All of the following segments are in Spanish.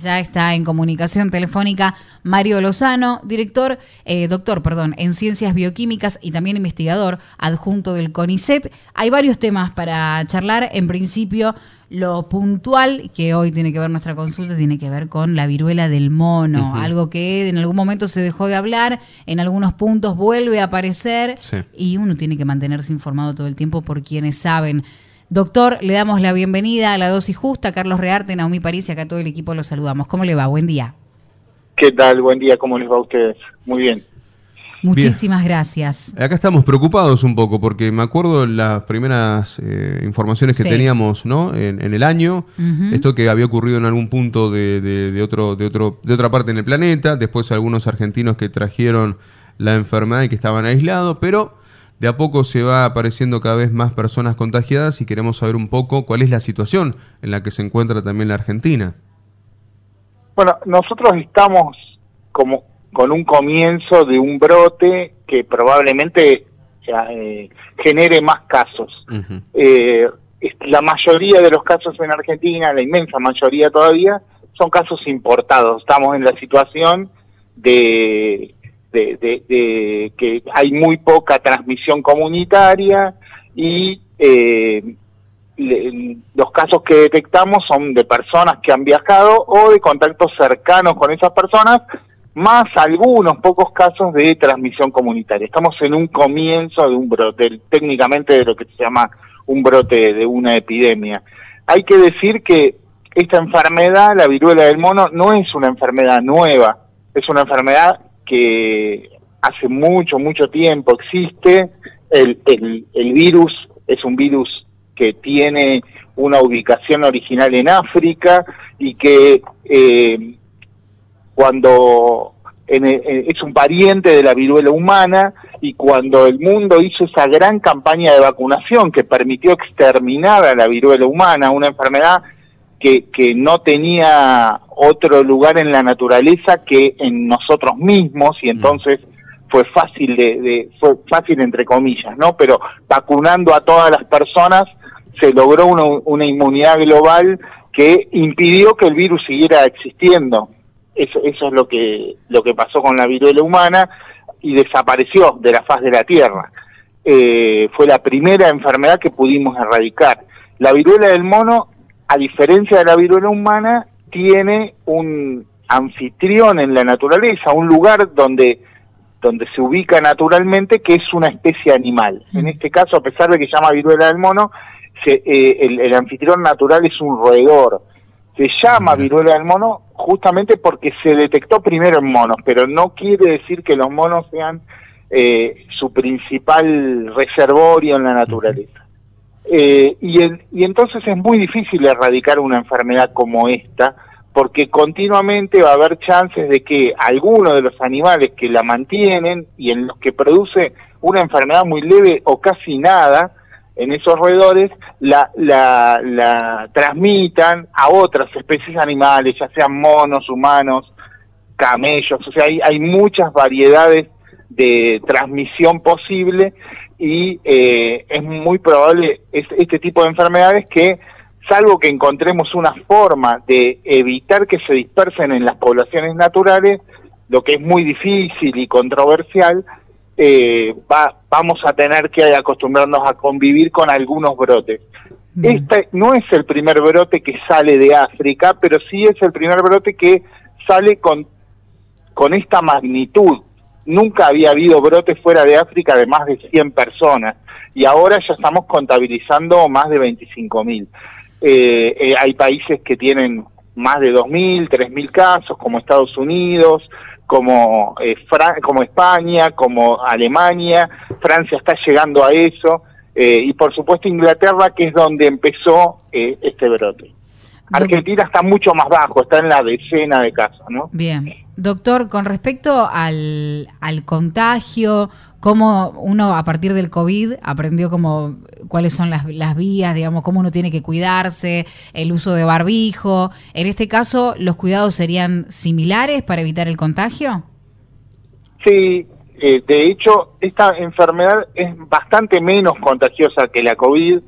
Ya está en comunicación telefónica Mario Lozano, director, eh, doctor, perdón, en ciencias bioquímicas y también investigador adjunto del CONICET. Hay varios temas para charlar. En principio, lo puntual que hoy tiene que ver nuestra consulta tiene que ver con la viruela del mono, algo que en algún momento se dejó de hablar, en algunos puntos vuelve a aparecer y uno tiene que mantenerse informado todo el tiempo por quienes saben. Doctor, le damos la bienvenida a la dosis justa. Carlos Rearte, Naomi París y acá todo el equipo los saludamos. ¿Cómo le va? Buen día. ¿Qué tal? Buen día. ¿Cómo les va a ustedes? Muy bien. Muchísimas gracias. Acá estamos preocupados un poco porque me acuerdo las primeras eh, informaciones que teníamos ¿no? En, el año, esto que había ocurrido en algún punto de, de, otro, de, otro, de otra parte en el planeta, después algunos argentinos que trajeron la enfermedad y que estaban aislados, pero de a poco se va apareciendo cada vez más personas contagiadas y queremos saber un poco cuál es la situación en la que se encuentra también la Argentina. Bueno, nosotros estamos como con un comienzo de un brote que probablemente eh, genere más casos. Eh, la mayoría de los casos en Argentina, la inmensa mayoría todavía, son casos importados. Estamos en la situación de de, que hay muy poca transmisión comunitaria y eh, los casos que detectamos son de personas que han viajado o de contactos cercanos con esas personas, más algunos pocos casos de transmisión comunitaria. Estamos en un comienzo de un brote, técnicamente de lo que se llama un brote de una epidemia. Hay que decir que esta enfermedad, la viruela del mono, no es una enfermedad nueva, es una enfermedad que hace mucho, mucho tiempo existe. El, el, virus es un virus que tiene una ubicación original en África y que eh, cuando es un pariente de la viruela humana y cuando el mundo hizo esa gran campaña de vacunación que permitió exterminar a la viruela humana, una enfermedad que, que no tenía otro lugar en la naturaleza que en nosotros mismos y entonces fue fácil de, fue fácil entre comillas, ¿no? Pero vacunando a todas las personas se logró una, una inmunidad global que impidió que el virus siguiera existiendo. Eso, eso es lo que, lo que pasó con la viruela humana y desapareció de la faz de la Tierra. Eh, fue la primera enfermedad que pudimos erradicar. La viruela del mono a diferencia de la viruela humana, tiene un anfitrión en la naturaleza, un lugar donde, donde se ubica naturalmente, que es una especie animal. En mm. este caso, a pesar de que se llama viruela del mono, se, eh, el, anfitrión natural es un roedor. Se llama viruela del mono justamente porque se detectó primero en monos, pero no quiere decir que los monos sean eh, su principal reservorio en la naturaleza. Eh, y, y entonces es muy difícil erradicar una enfermedad como esta, porque continuamente va a haber chances de que algunos de los animales que la mantienen y en los que produce una enfermedad muy leve o casi nada en esos roedores, la, la, la transmitan a otras especies animales, ya sean monos, humanos, camellos, o sea, hay muchas variedades de transmisión posible y eh, es muy probable este tipo de enfermedades que, salvo que encontremos una forma de evitar que se dispersen en las poblaciones naturales, lo que es muy difícil y controversial, eh, va, vamos a tener que acostumbrarnos a convivir con algunos brotes. Este no es el primer brote que sale de África, pero sí es el primer brote que sale con, con esta magnitud nunca había habido brotes fuera de África de más de 100 personas y ahora ya estamos contabilizando más de 25 mil. Eh, eh, hay países que tienen más de 2.000, 3.000 casos, como Estados Unidos, como, eh, como España, como Alemania, Francia está llegando a eso, y por supuesto Inglaterra, que es donde empezó este brote. Argentina está mucho más bajo, está en la decena de casos, ¿no? Bien. Doctor, con respecto al, al contagio, cómo uno a partir del COVID aprendió como cuáles son las, las vías, digamos, cómo uno tiene que cuidarse, el uso de barbijo. En este caso, ¿los cuidados serían similares para evitar el contagio? Sí, eh, de hecho, esta enfermedad es bastante menos contagiosa que la COVID.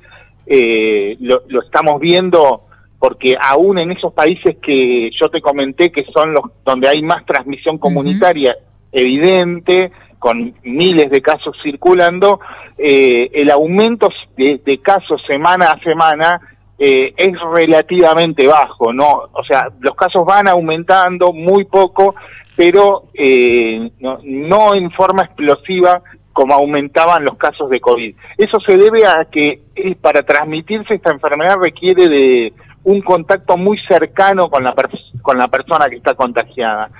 Eh, lo, lo, estamos viendo porque aún en esos países que yo te comenté que son los donde hay más transmisión comunitaria evidente, con miles de casos circulando, eh, el aumento de, casos semana a semana eh, es relativamente bajo, ¿no? O sea, los casos van aumentando muy poco, pero eh, no, en forma explosiva como aumentaban los casos de COVID. Eso se debe a que para transmitirse esta enfermedad requiere de un contacto muy cercano con la, con la persona que está contagiada.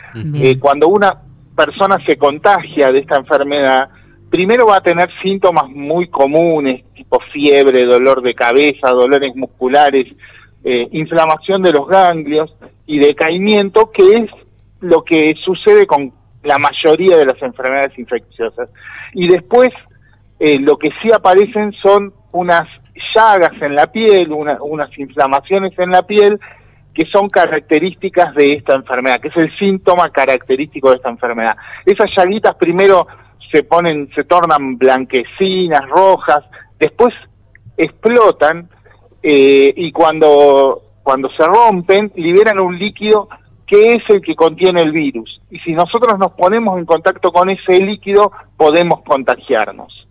cuando una persona se contagia de esta enfermedad, primero va a tener síntomas muy comunes, tipo fiebre, dolor de cabeza, dolores musculares, eh, inflamación de los ganglios y decaimiento, que es lo que sucede con la mayoría de las enfermedades infecciosas. Y después eh, lo que sí aparecen son unas llagas en la piel, unas inflamaciones en la piel que son características de esta enfermedad, que es el síntoma característico de esta enfermedad. Esas llaguitas primero se ponen, se tornan blanquecinas, rojas, después explotan eh, y cuando, cuando se rompen liberan un líquido que es el que contiene el virus. Y si nosotros nos ponemos en contacto con ese líquido, podemos contagiarnos.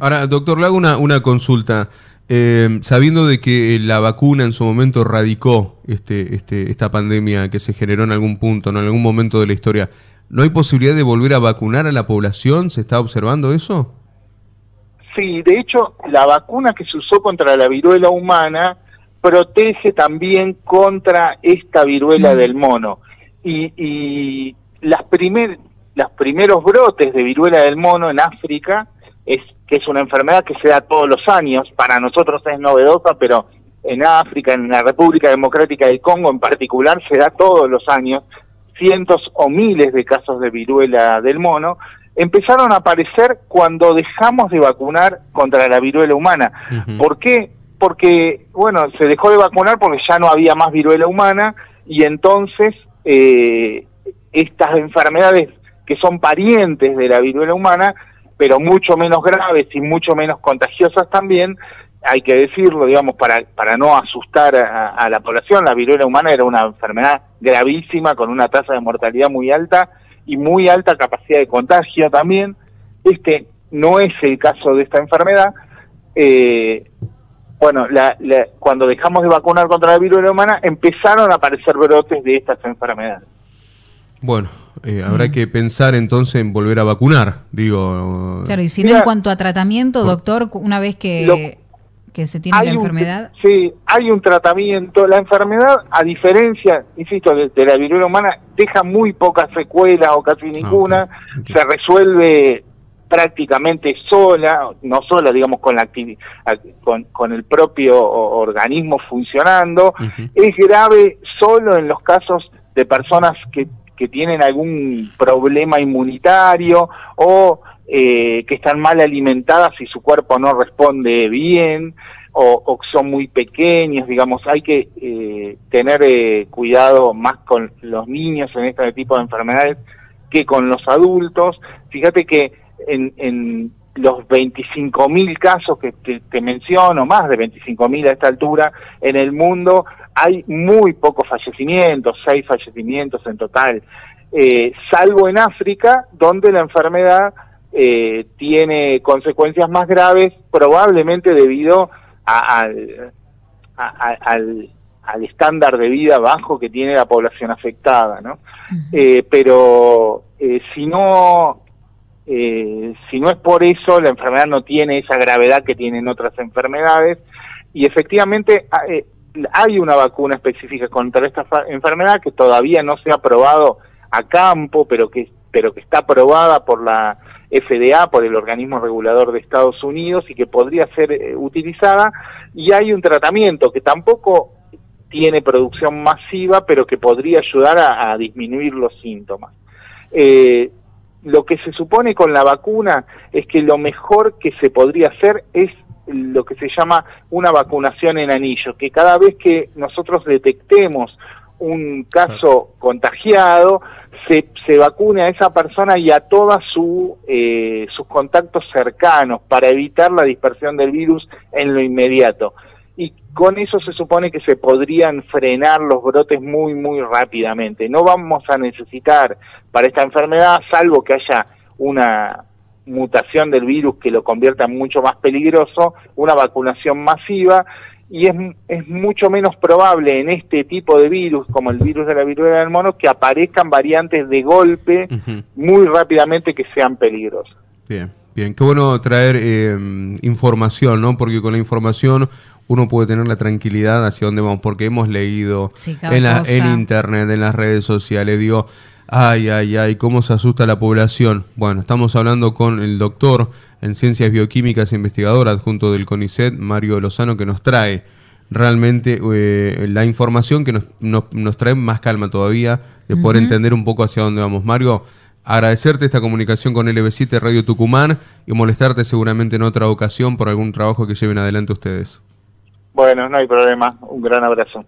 Ahora, doctor, le hago una, una consulta. Eh, sabiendo de que la vacuna en su momento radicó este, este, esta pandemia que se generó en algún punto, en algún momento de la historia, ¿no hay posibilidad de volver a vacunar a la población? ¿Se está observando eso? Sí, de hecho, la vacuna que se usó contra la viruela humana protege también contra esta viruela mm. del mono. Y, y las primer, los primeros brotes de viruela del mono en África es que es una enfermedad que se da todos los años, para nosotros es novedosa, pero en África, en la República Democrática del Congo en particular, se da todos los años, cientos o miles de casos de viruela del mono, empezaron a aparecer cuando dejamos de vacunar contra la viruela humana. ¿Por qué? Porque, bueno, se dejó de vacunar porque ya no había más viruela humana y entonces eh, estas enfermedades que son parientes de la viruela humana pero mucho menos graves y mucho menos contagiosas también, hay que decirlo, digamos, para, para no asustar a, la población, la viruela humana era una enfermedad gravísima con una tasa de mortalidad muy alta y muy alta capacidad de contagio también. Este no es el caso de esta enfermedad. Eh, bueno, cuando dejamos de vacunar contra la viruela humana, empezaron a aparecer brotes de estas enfermedades. Bueno, eh, habrá mm. que pensar entonces en volver a vacunar, digo. Claro, y si no en cuanto a tratamiento, doctor, una vez que, que se tiene la enfermedad. sí, hay un tratamiento. La enfermedad, a diferencia, insisto, de, la viruela humana, deja muy pocas secuelas o casi ah, ninguna. Se resuelve prácticamente sola, no sola, digamos, con, la con, con el propio organismo funcionando. Es grave solo en los casos de personas que que tienen algún problema inmunitario o eh, que están mal alimentadas y su cuerpo no responde bien o, son muy pequeños, digamos, hay que eh, tener eh, cuidado más con los niños en este tipo de enfermedades que con los adultos. Fíjate que en, en los 25.000 casos que te, menciono, más de 25.000 a esta altura en el mundo, hay muy pocos fallecimientos, seis fallecimientos en total, eh, salvo en África, donde la enfermedad eh, tiene consecuencias más graves, probablemente debido al, al, estándar de vida bajo que tiene la población afectada, ¿no? Eh, pero si no eh, si no es por eso, la enfermedad no tiene esa gravedad que tienen otras enfermedades y efectivamente ah, eh, hay una vacuna específica contra esta enfermedad que todavía no se ha probado a campo, pero que, pero que está aprobada por la FDA, por el organismo regulador de Estados Unidos y que podría ser eh, utilizada y hay un tratamiento que tampoco tiene producción masiva, pero que podría ayudar a, disminuir los síntomas. Lo que se supone con la vacuna es que lo mejor que se podría hacer es lo que se llama una vacunación en anillo, que cada vez que nosotros detectemos un caso contagiado, se, se vacune a esa persona y a todos su, eh, sus contactos cercanos para evitar la dispersión del virus en lo inmediato. Y con eso se supone que se podrían frenar los brotes muy, muy rápidamente. No vamos a necesitar para esta enfermedad, salvo que haya una mutación del virus que lo convierta en mucho más peligroso, una vacunación masiva y es, es mucho menos probable en este tipo de virus, como el virus de la viruela del mono, que aparezcan variantes de golpe muy rápidamente que sean peligrosas. Bien, bien, qué bueno traer eh, información, ¿no? Porque con la información uno puede tener la tranquilidad hacia dónde vamos, porque hemos leído en, la, en internet, en las redes sociales, digo, ay, ay, ay, cómo se asusta la población. Bueno, estamos hablando con el doctor en Ciencias Bioquímicas e investigador adjunto del CONICET, Mario Lozano, que nos trae realmente eh, la información que nos, nos, trae más calma todavía de poder entender un poco hacia dónde vamos. Mario, agradecerte esta comunicación con LB7 Radio Tucumán y molestarte seguramente en otra ocasión por algún trabajo que lleven adelante ustedes. Bueno, no hay problema. Un gran abrazo.